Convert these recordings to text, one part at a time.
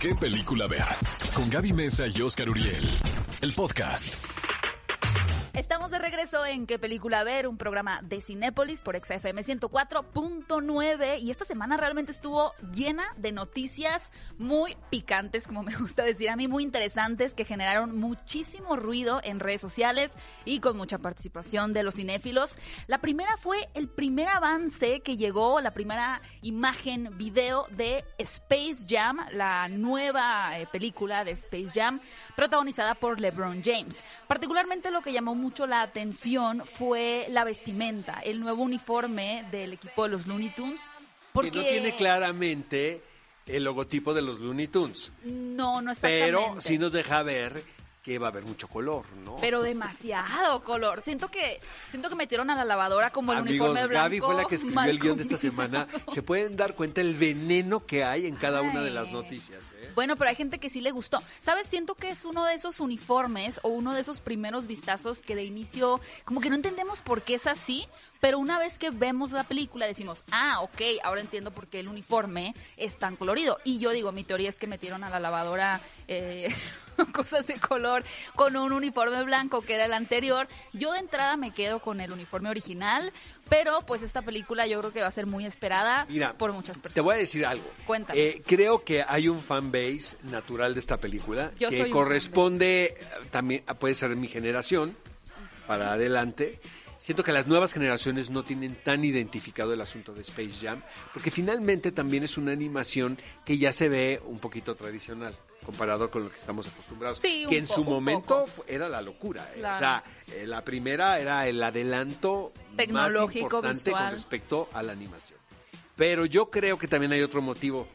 qué película ver. Con Gaby Mesa y Oscar Uriel. El podcast. Estamos de regreso en ¿Qué película ver? Un programa de Cinépolis por XFM 104.9 y esta semana realmente estuvo llena de noticias muy picantes, como me gusta decir a mí, muy interesantes que generaron muchísimo ruido en redes sociales y con mucha participación de los cinéfilos. La primera fue el primer avance que llegó, la primera imagen, video de Space Jam, la nueva eh, película de Space Jam protagonizada por LeBron James. Particularmente lo que llamó mucho la atención fue la vestimenta, el nuevo uniforme del equipo de los Looney Tunes. Porque Que no tiene claramente el logotipo de los Looney Tunes. No, no exactamente. Pero sí nos deja ver que va a haber mucho color, ¿no? Pero demasiado color. Siento que siento que metieron a la lavadora como el Amigos, uniforme blanco. Gaby fue la que escribió el guion de esta semana. Se pueden dar cuenta el veneno que hay en cada una de las noticias. ¿eh? Bueno, pero hay gente que sí le gustó. ¿Sabes? Siento que es uno de esos uniformes o uno de esos primeros vistazos que de inicio como que no entendemos por qué es así, pero una vez que vemos la película decimos, ah, ok, ahora entiendo por qué el uniforme es tan colorido. Y yo digo, mi teoría es que metieron a la lavadora eh, cosas de color con un uniforme blanco que era el anterior. Yo de entrada me quedo con el uniforme original, pero pues esta película yo creo que va a ser muy esperada Mira, por muchas personas. Te voy a decir algo. Cuéntame. Eh, creo que hay un fan base natural de esta película Yo que corresponde eh, también puede ser mi generación para adelante. Siento que las nuevas generaciones no tienen tan identificado el asunto de Space Jam, porque finalmente también es una animación que ya se ve un poquito tradicional comparado con lo que estamos acostumbrados. Sí, que en poco, su momento era la locura. eh. Claro. O sea, eh, la primera era el adelanto Tecnológico, más importante visual. con respecto a la animación. Pero yo creo que también hay otro motivo.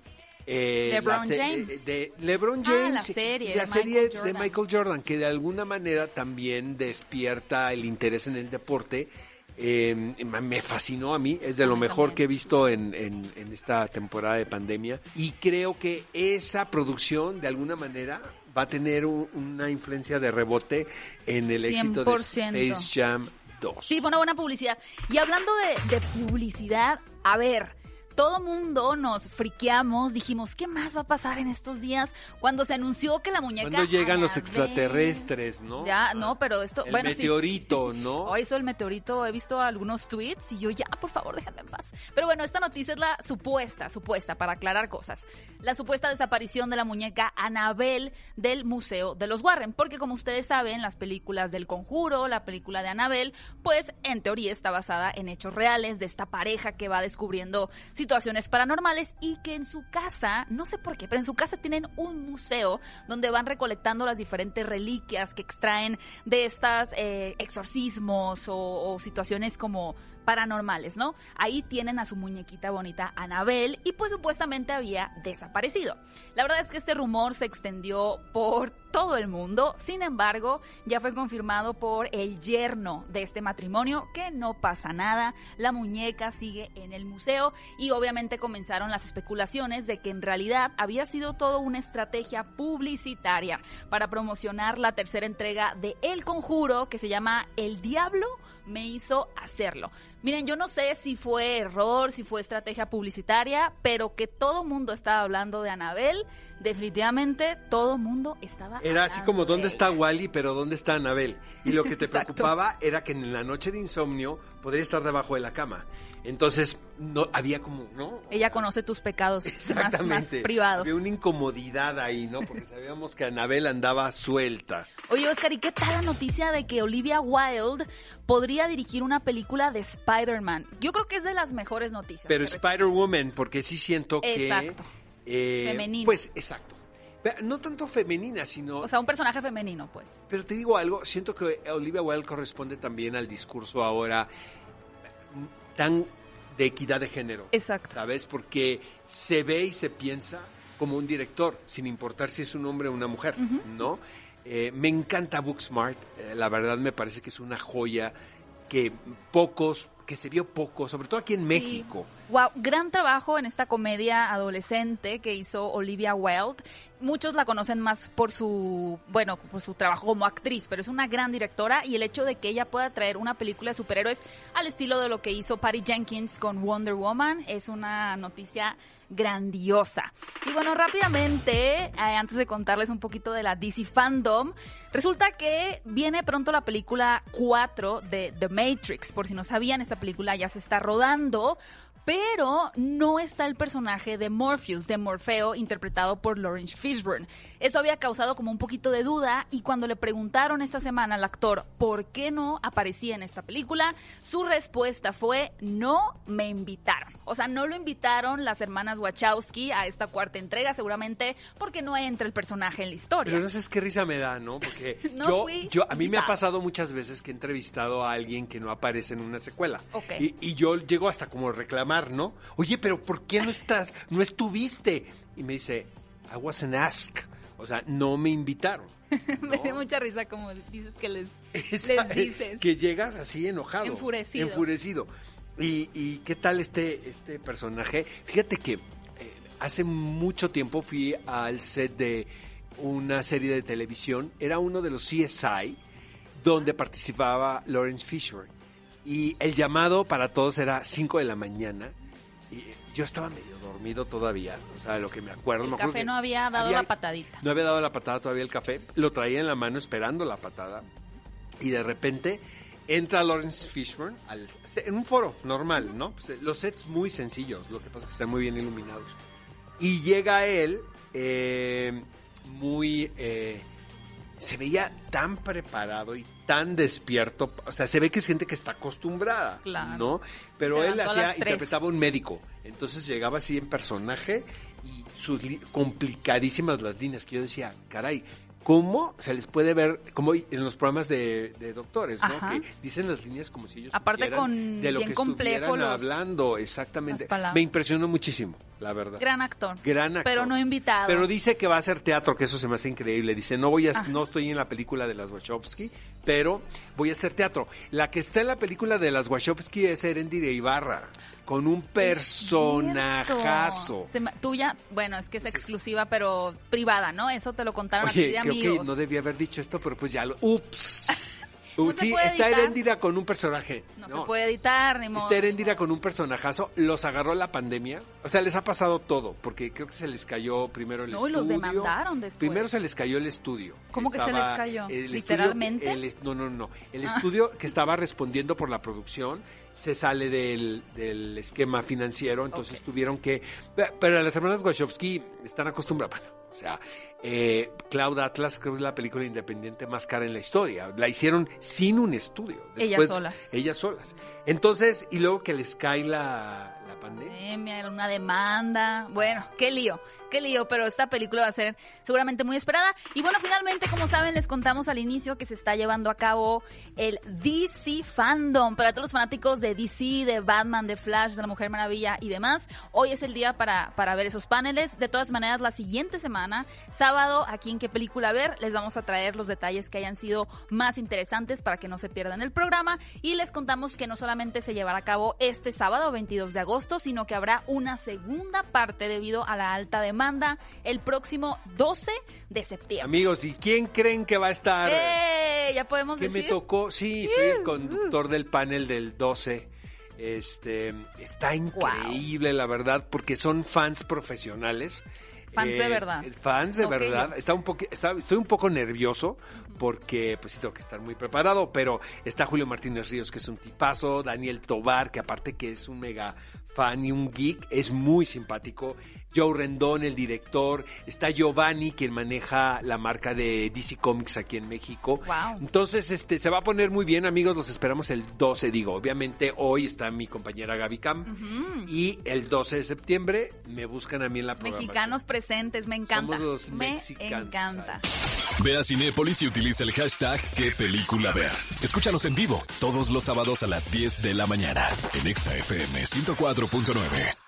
Eh, LeBron la se- James. De, LeBron Ah, James. la serie la de serie Michael de Jordan. Michael Jordan, que de alguna manera también despierta el interés en el deporte. Eh, me fascinó a mí, es de lo mejor que he visto en, en- en esta temporada de pandemia. Y creo que esa producción, de alguna manera, va a tener un- una influencia de rebote en el éxito de 100%. Space Jam 2. Sí, fue una buena publicidad. Y hablando de, de publicidad, a ver, todo mundo nos friqueamos, dijimos, ¿qué más va a pasar en estos días? Cuando se anunció que la muñeca... Cuando llegan los extraterrestres, ¿no? Ya, no, pero esto... El bueno, sí. meteorito, ¿no? Hoy hizo el meteorito, he visto algunos tweets y yo ya, por favor, déjame en paz. Pero bueno, esta noticia es la supuesta, supuesta, para aclarar cosas. La supuesta desaparición de la muñeca Annabelle del Museo de los Warren. Porque como ustedes saben, las películas del Conjuro, la película de Annabelle, pues en teoría está basada en hechos reales de esta pareja que va descubriendo situaciones paranormales y que en su casa, no sé por qué, pero en su casa tienen un museo donde van recolectando las diferentes reliquias que extraen de estas eh, exorcismos o situaciones como paranormales, ¿no? Ahí tienen a su muñequita bonita Anabel y pues supuestamente había desaparecido. La verdad es que este rumor se extendió por todo el mundo, sin embargo, ya fue confirmado por el yerno de este matrimonio que no pasa nada, la muñeca sigue en el museo y obviamente comenzaron las especulaciones de que en realidad había sido todo una estrategia publicitaria para promocionar la tercera entrega de El Conjuro que se llama El Diablo me hizo hacerlo. Miren, yo no sé si fue error, si fue estrategia publicitaria, pero que todo mundo estaba hablando de Anabel, definitivamente todo mundo estaba Era así como, ¿dónde de está. Wally, pero dónde está Anabel? Y lo que te preocupaba era que en la noche de insomnio podría estar debajo de la cama. Entonces, no había como, ¿no? Ella conoce tus pecados más, más privados. Había una incomodidad ahí, ¿no? Porque sabíamos que Anabel andaba suelta. Oye, Oscar, ¿y qué tal la noticia de que Olivia Wilde podría dirigir una película de Spider-Man? Yo creo que es de las mejores noticias. Pero Spider-Woman, porque sí siento que... Exacto. Eh, Femenina. Pues, exacto. No tanto femenina, sino... O sea, un personaje femenino, pues. Pero te digo algo, siento que Olivia Wilde corresponde también al discurso ahora tan de equidad de género. Exacto. ¿Sabes? Porque se ve y se piensa como un director, sin importar si es un hombre o una mujer, ¿no? Eh, me encanta Booksmart, eh, la verdad me parece que es una joya que pocos, que se vio poco, sobre todo aquí en México. Wow, gran trabajo en esta comedia adolescente que hizo Olivia Wilde. Muchos la conocen más por su, bueno, por su trabajo como actriz, pero es una gran directora y el hecho de que ella pueda traer una película de superhéroes al estilo de lo que hizo Patty Jenkins con Wonder Woman es una noticia grandiosa. Y bueno, rápidamente, eh, antes de contarles un poquito de la DC Fandom, resulta que viene pronto la película 4 de The Matrix. Por si no sabían, esta película ya se está rodando pero no está el personaje de Morpheus, de Morfeo, interpretado por Lawrence Fishburne. Eso había causado como un poquito de duda y cuando le preguntaron esta semana al actor por qué no aparecía en esta película, su respuesta fue no me invitaron. O sea, no lo invitaron las hermanas Wachowski a esta cuarta entrega, seguramente porque no entra el personaje en la historia. Pero no sé qué risa me da, ¿no? Porque No yo, yo, a mí me ha pasado muchas veces que he entrevistado a alguien que no aparece en una secuela. Y, y yo llego hasta como a reclamar, ¿no? Oye, pero ¿por qué no estás, no estuviste? Y me dice, I wasn't asked. O sea, no me invitaron. me dio mucha risa como dices que les, Esa- les dices. Que llegas así enojado. Enfurecido. Enfurecido. ¿Y, y qué tal este, este personaje? Fíjate que eh, hace mucho tiempo fui al set de una serie de televisión. Era uno de los CSI donde participaba Lawrence Fishburne. Y el llamado para todos era 5 de la mañana. Y yo estaba medio dormido todavía. O sea, lo que me acuerdo. El me acuerdo café no había dado la patadita. No había dado la patada todavía el café. Lo traía en la mano esperando la patada. Y de repente entra Lawrence Fishburne al- en un foro normal, ¿no? Pues, eh, los sets muy sencillos, lo que pasa es que están muy bien iluminados. Y llega él eh, muy... eh, se veía tan preparado y tan despierto, o sea, se ve que es gente que está acostumbrada, Claro. ¿no? Pero Se él hacía, interpretaba un médico, entonces llegaba así en personaje y sus li- complicadísimas las líneas que yo decía, caray, ¿cómo se les puede ver, como en los programas de, de doctores, ¿no? Que dicen las líneas como si ellos Aparte con de lo bien que complejo los- hablando, exactamente. Me impresionó muchísimo, la verdad. Gran actor. Gran actor. Pero no invitado. Pero dice que va a hacer teatro, que eso se me hace increíble. Dice, no voy a, Ah. no estoy en la película de las Wachowski, pero voy a hacer teatro. La que está en la película de las Wachowski es Erendire Ibarra, con un personajazo. Me- tuya, bueno, es que es exclusiva, pero privada, ¿no? Eso te lo contaron a ti Oye, de creo amigos. que no debía haber dicho esto, pero pues ya lo... Ups. No se sí, puede está editar. Erendira con un personaje. No, se puede editar, ni modo. Está Erendira con un personajazo, los agarró la pandemia, o sea, les ha pasado todo, porque creo que se les cayó primero el No, estudio. los demandaron después. Primero se les cayó el estudio. ¿Cómo que se les cayó? el ¿Literalmente? estudio- el no, no, no. El Ah. estudio que estaba respondiendo por la producción se sale del, del esquema financiero, entonces tuvieron que... pe- Pero las hermanas Wachowski están acostumbradas, bueno, o sea, eh, Cloud Atlas creo que es la película independiente más cara en la historia. La hicieron sin un estudio. Ellas Después- solas. Ellas solas. Entonces, y luego que les cae la pandemia. Una demanda. Bueno, qué lío, qué lío, pero esta película va a ser seguramente muy esperada. Y bueno, finalmente, como saben, les contamos al inicio que se está llevando a cabo el DC Fandom. Para todos los fanáticos de DC, de Batman, de Flash, de la Mujer Maravilla y demás, hoy es el día para, para ver esos paneles. De todas maneras, la siguiente semana, sábado, aquí en qué película ver, les vamos a traer los detalles que hayan sido más interesantes para que no se pierdan el programa. Y les contamos que no solamente se llevará a cabo este sábado 22 de agosto, sino que habrá una segunda parte debido a la alta demanda el próximo 12 de septiembre. Amigos, ¿y quién creen que va a estar? ¡Eh! Ya podemos que me decir. tocó, sí, soy el conductor del panel del 12. Este, está increíble, la verdad, porque son fans profesionales. Eh, Fans de verdad. Fans de verdad. Está un está- estoy un poco nervioso porque pues sí tengo que estar muy preparado, pero está Julio Martínez Ríos, que es un tipazo, Daniel Tobar, que aparte que es un mega fan y un geek, es muy simpático. Joe Rendón, el director, está Giovanni, quien maneja la marca de DC Comics aquí en México. Wow. Entonces, este, se va a poner muy bien, amigos, los esperamos el 12, digo, obviamente hoy está mi compañera Gaby Cam y el 12 de septiembre me buscan a mí en la programación. Mexicanos presentes, me encanta. Somos los me mexicanos. encanta. Ve a Cinépolis y utiliza el hashtag qué película ver. Escúchanos en vivo todos los sábados a las 10 de la mañana en Exa FM 104.9.